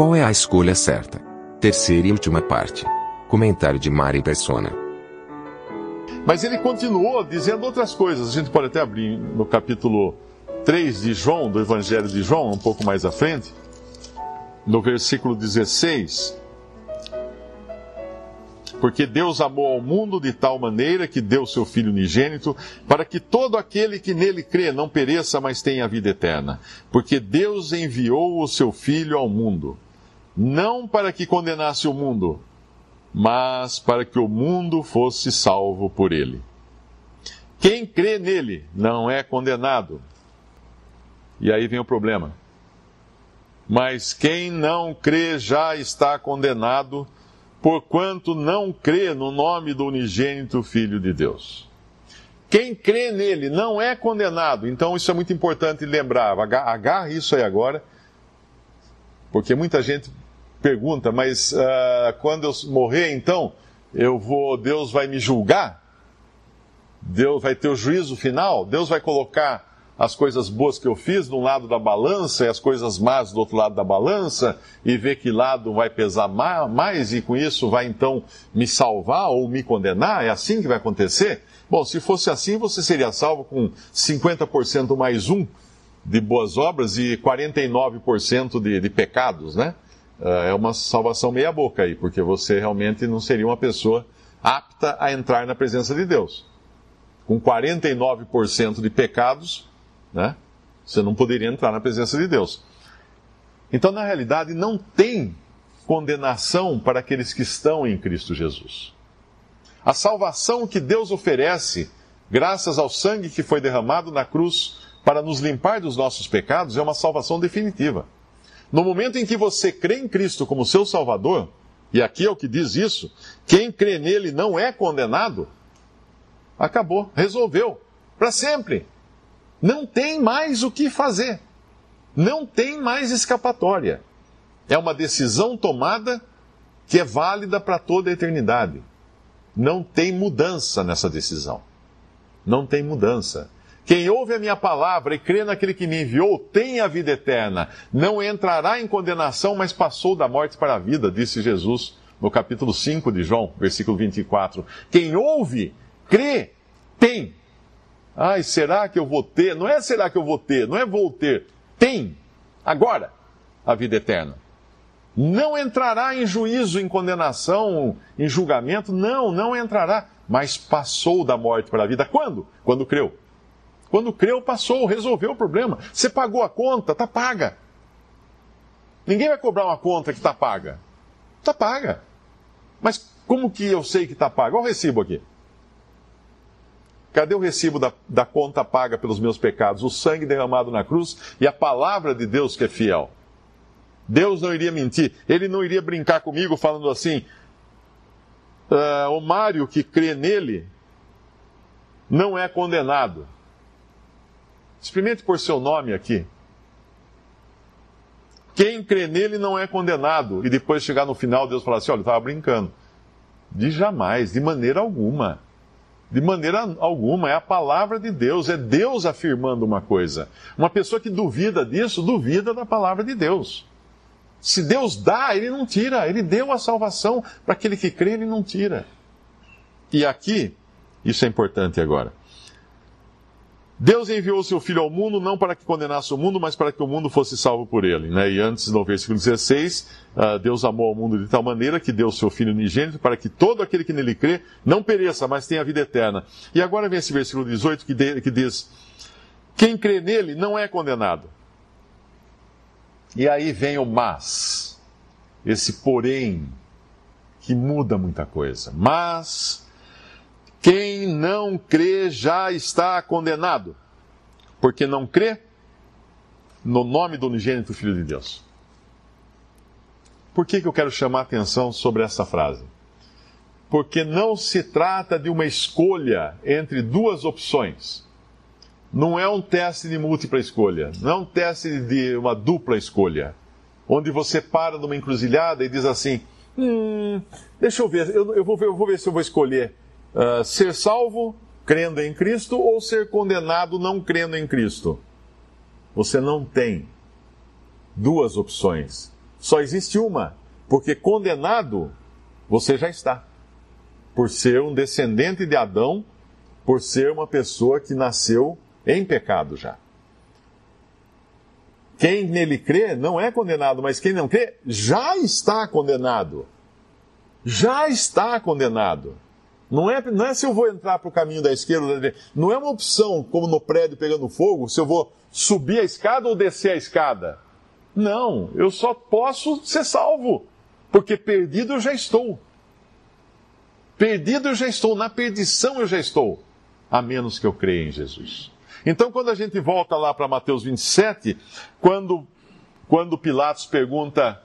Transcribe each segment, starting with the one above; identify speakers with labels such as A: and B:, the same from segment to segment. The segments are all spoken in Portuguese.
A: Qual é a escolha certa? Terceira e última parte. Comentário de Mari Persona.
B: Mas ele continuou dizendo outras coisas. A gente pode até abrir no capítulo 3 de João, do Evangelho de João, um pouco mais à frente, no versículo 16. Porque Deus amou ao mundo de tal maneira que deu seu Filho unigênito, para que todo aquele que nele crê não pereça, mas tenha a vida eterna. Porque Deus enviou o seu Filho ao mundo, não para que condenasse o mundo, mas para que o mundo fosse salvo por ele. Quem crê nele não é condenado. E aí vem o problema. Mas quem não crê já está condenado, porquanto não crê no nome do unigênito Filho de Deus. Quem crê nele não é condenado. Então isso é muito importante lembrar. Agarre isso aí agora, porque muita gente pergunta, mas uh, quando eu morrer, então, eu vou, Deus vai me julgar? Deus vai ter o juízo final? Deus vai colocar as coisas boas que eu fiz de um lado da balança e as coisas más do outro lado da balança e ver que lado vai pesar mais e com isso vai então me salvar ou me condenar? É assim que vai acontecer? Bom, se fosse assim, você seria salvo com 50% mais um de boas obras e 49% de, de pecados, né? Ah, é uma salvação meia boca aí, porque você realmente não seria uma pessoa apta a entrar na presença de Deus. Com 49% de pecados, né? Você não poderia entrar na presença de Deus. Então, na realidade, não tem condenação para aqueles que estão em Cristo Jesus. A salvação que Deus oferece, graças ao sangue que foi derramado na cruz para nos limpar dos nossos pecados, é uma salvação definitiva. No momento em que você crê em Cristo como seu Salvador, e aqui é o que diz isso, quem crê nele não é condenado, acabou, resolveu, para sempre. Não tem mais o que fazer. Não tem mais escapatória. É uma decisão tomada que é válida para toda a eternidade. Não tem mudança nessa decisão. Não tem mudança. Quem ouve a minha palavra e crê naquele que me enviou tem a vida eterna. Não entrará em condenação, mas passou da morte para a vida, disse Jesus no capítulo 5 de João, versículo 24. Quem ouve, crê, tem Ai, será que eu vou ter? Não é será que eu vou ter, não é vou ter. Tem, agora, a vida eterna. Não entrará em juízo, em condenação, em julgamento. Não, não entrará. Mas passou da morte para a vida. Quando? Quando creu. Quando creu, passou, resolveu o problema. Você pagou a conta, está paga. Ninguém vai cobrar uma conta que está paga. Está paga. Mas como que eu sei que está paga? Olha o recibo aqui. Cadê o recibo da, da conta paga pelos meus pecados? O sangue derramado na cruz e a palavra de Deus que é fiel. Deus não iria mentir, ele não iria brincar comigo falando assim: uh, o Mário que crê nele não é condenado. Experimente por seu nome aqui. Quem crê nele não é condenado. E depois chegar no final, Deus falar assim: olha, eu estava brincando. De jamais, de maneira alguma. De maneira alguma, é a palavra de Deus, é Deus afirmando uma coisa. Uma pessoa que duvida disso, duvida da palavra de Deus. Se Deus dá, ele não tira. Ele deu a salvação para aquele que crê, ele não tira. E aqui, isso é importante agora. Deus enviou o seu Filho ao mundo não para que condenasse o mundo, mas para que o mundo fosse salvo por ele. Né? E antes, no versículo 16, uh, Deus amou ao mundo de tal maneira que deu o seu Filho unigênito para que todo aquele que nele crê não pereça, mas tenha vida eterna. E agora vem esse versículo 18 que, de, que diz: Quem crê nele não é condenado. E aí vem o mas, esse porém, que muda muita coisa. Mas quem não crê já está condenado, porque não crê no nome do unigênito Filho de Deus. Por que, que eu quero chamar a atenção sobre essa frase? Porque não se trata de uma escolha entre duas opções. Não é um teste de múltipla escolha, não é um teste de uma dupla escolha, onde você para numa encruzilhada e diz assim: hum, deixa eu ver, eu, eu, vou, ver eu vou ver se eu vou escolher uh, ser salvo crendo em Cristo ou ser condenado não crendo em Cristo. Você não tem duas opções. Só existe uma, porque condenado você já está. Por ser um descendente de Adão, por ser uma pessoa que nasceu em pecado já. Quem nele crê não é condenado, mas quem não crê já está condenado. Já está condenado. Não é, não é se eu vou entrar para o caminho da esquerda ou da direita. Não é uma opção, como no prédio pegando fogo, se eu vou subir a escada ou descer a escada. Não, eu só posso ser salvo, porque perdido eu já estou. Perdido eu já estou, na perdição eu já estou, a menos que eu creia em Jesus. Então, quando a gente volta lá para Mateus 27, quando, quando Pilatos pergunta: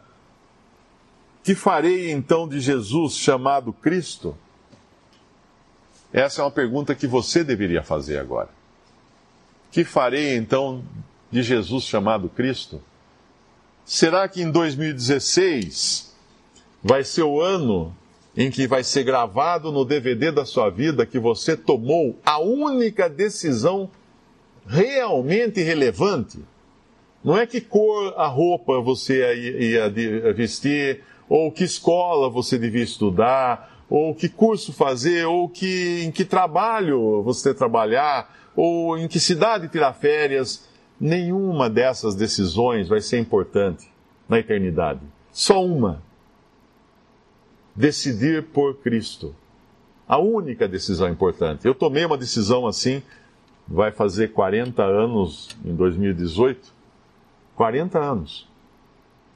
B: Que farei então de Jesus chamado Cristo? Essa é uma pergunta que você deveria fazer agora. Que farei então de Jesus chamado Cristo? Será que em 2016 vai ser o ano em que vai ser gravado no DVD da sua vida que você tomou a única decisão realmente relevante? Não é que cor a roupa você ia, ia vestir, ou que escola você devia estudar, ou que curso fazer, ou que, em que trabalho você trabalhar, ou em que cidade tirar férias nenhuma dessas decisões vai ser importante na eternidade. Só uma. Decidir por Cristo. A única decisão importante. Eu tomei uma decisão assim, vai fazer 40 anos em 2018. 40 anos.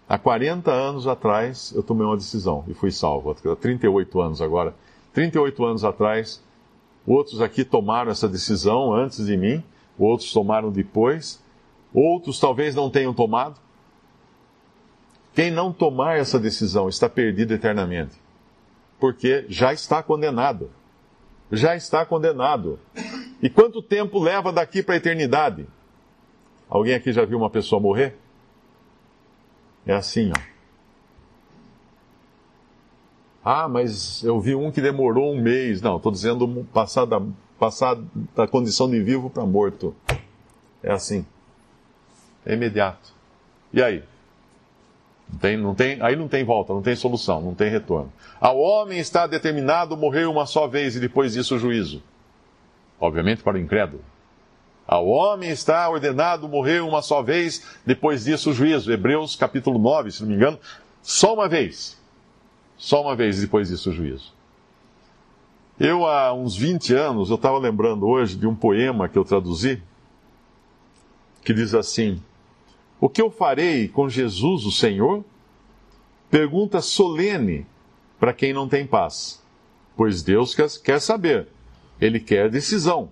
B: Há 40 anos atrás eu tomei uma decisão e fui salvo. Há 38 anos agora. 38 anos atrás, outros aqui tomaram essa decisão antes de mim, outros tomaram depois, Outros talvez não tenham tomado. Quem não tomar essa decisão está perdido eternamente, porque já está condenado. Já está condenado. E quanto tempo leva daqui para a eternidade? Alguém aqui já viu uma pessoa morrer? É assim, ó. Ah, mas eu vi um que demorou um mês. Não, estou dizendo passar da, passar da condição de vivo para morto. É assim. É imediato. E aí? Não tem, não tem, aí não tem volta, não tem solução, não tem retorno. Ao homem está determinado morrer uma só vez e depois disso o juízo. Obviamente para o incrédulo. Ao homem está ordenado morrer uma só vez, depois disso o juízo. Hebreus capítulo 9, se não me engano, só uma vez. Só uma vez, depois disso o juízo. Eu, há uns 20 anos, eu estava lembrando hoje de um poema que eu traduzi, que diz assim: o que eu farei com Jesus, o Senhor? Pergunta solene para quem não tem paz. Pois Deus quer saber, Ele quer decisão.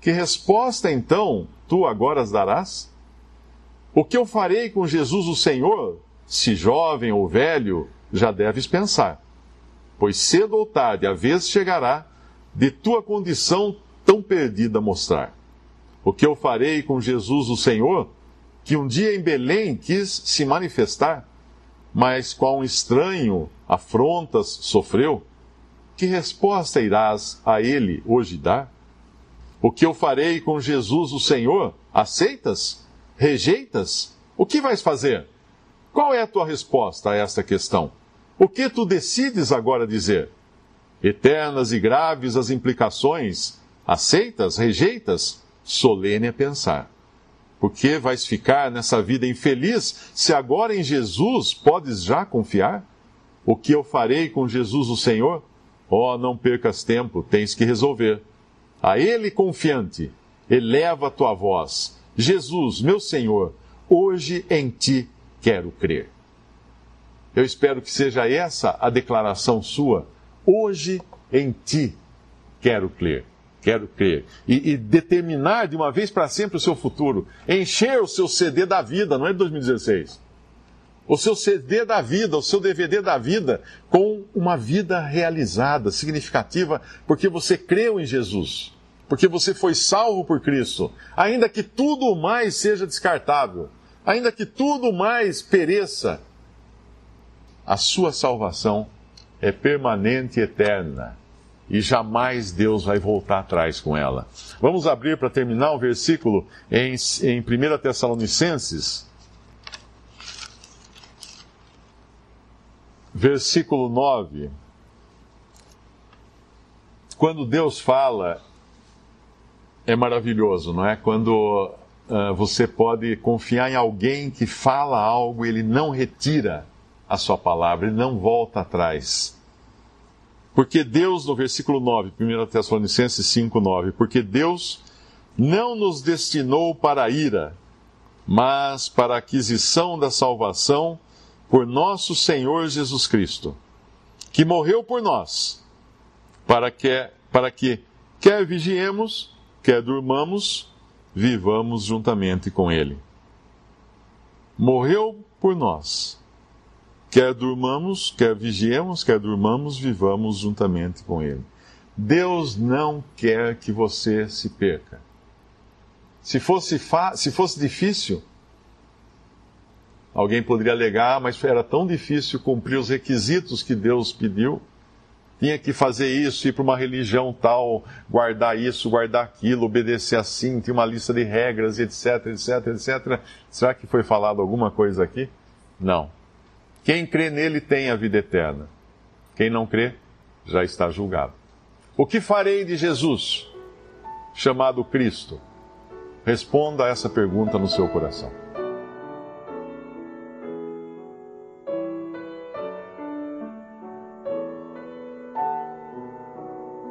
B: Que resposta então tu agora darás? O que eu farei com Jesus, o Senhor? Se jovem ou velho, já deves pensar. Pois cedo ou tarde a vez chegará de tua condição tão perdida mostrar. O que eu farei com Jesus, o Senhor? que um dia em Belém quis se manifestar, mas qual um estranho afrontas sofreu, que resposta irás a ele hoje dar? O que eu farei com Jesus o Senhor? Aceitas? Rejeitas? O que vais fazer? Qual é a tua resposta a esta questão? O que tu decides agora dizer? Eternas e graves as implicações. Aceitas? Rejeitas? Solene é pensar. Por que vais ficar nessa vida infeliz se agora em Jesus podes já confiar? O que eu farei com Jesus o Senhor? Oh, não percas tempo, tens que resolver. A Ele confiante, eleva a tua voz. Jesus, meu Senhor, hoje em ti quero crer. Eu espero que seja essa a declaração sua. Hoje em ti quero crer. Quero crer. E, e determinar de uma vez para sempre o seu futuro. Encher o seu CD da vida, não é de 2016. O seu CD da vida, o seu DVD da vida, com uma vida realizada, significativa, porque você creu em Jesus. Porque você foi salvo por Cristo. Ainda que tudo mais seja descartável. Ainda que tudo mais pereça. A sua salvação é permanente e eterna e jamais Deus vai voltar atrás com ela. Vamos abrir para terminar o versículo em, em 1 Tessalonicenses, versículo 9. Quando Deus fala, é maravilhoso, não é? Quando uh, você pode confiar em alguém que fala algo, ele não retira a sua palavra, ele não volta atrás. Porque Deus, no versículo 9, 1 Tessalonicenses 5, 9, porque Deus não nos destinou para a ira, mas para a aquisição da salvação por nosso Senhor Jesus Cristo, que morreu por nós, para que, para que quer vigiemos, quer durmamos, vivamos juntamente com Ele. Morreu por nós Quer durmamos, quer vigiemos, quer durmamos, vivamos juntamente com Ele. Deus não quer que você se perca. Se fosse, se fosse difícil, alguém poderia alegar, ah, mas era tão difícil cumprir os requisitos que Deus pediu. Tinha que fazer isso, ir para uma religião tal, guardar isso, guardar aquilo, obedecer assim, tinha uma lista de regras, etc, etc, etc. Será que foi falado alguma coisa aqui? Não. Quem crê nele tem a vida eterna. Quem não crê, já está julgado. O que farei de Jesus, chamado Cristo? Responda a essa pergunta no seu coração.